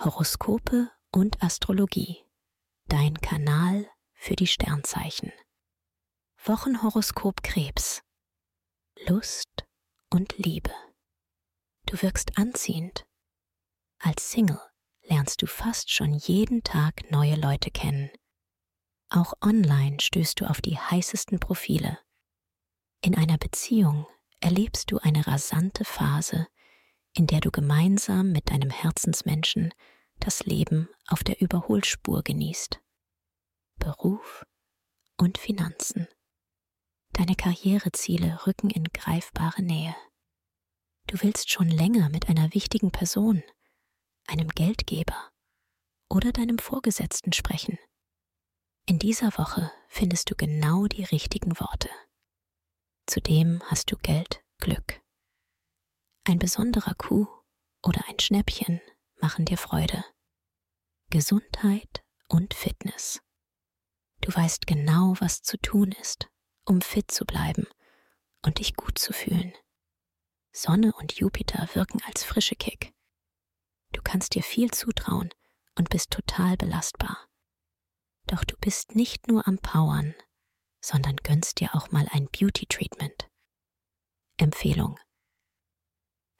Horoskope und Astrologie. Dein Kanal für die Sternzeichen. Wochenhoroskop Krebs. Lust und Liebe. Du wirkst anziehend. Als Single lernst du fast schon jeden Tag neue Leute kennen. Auch online stößt du auf die heißesten Profile. In einer Beziehung erlebst du eine rasante Phase, in der du gemeinsam mit deinem Herzensmenschen das Leben auf der Überholspur genießt. Beruf und Finanzen. Deine Karriereziele rücken in greifbare Nähe. Du willst schon länger mit einer wichtigen Person, einem Geldgeber oder deinem Vorgesetzten sprechen. In dieser Woche findest du genau die richtigen Worte. Zudem hast du Geld, Glück. Ein besonderer Coup oder ein Schnäppchen machen dir Freude. Gesundheit und Fitness. Du weißt genau, was zu tun ist, um fit zu bleiben und dich gut zu fühlen. Sonne und Jupiter wirken als frische Kick. Du kannst dir viel zutrauen und bist total belastbar. Doch du bist nicht nur am Powern, sondern gönnst dir auch mal ein Beauty-Treatment. Empfehlung.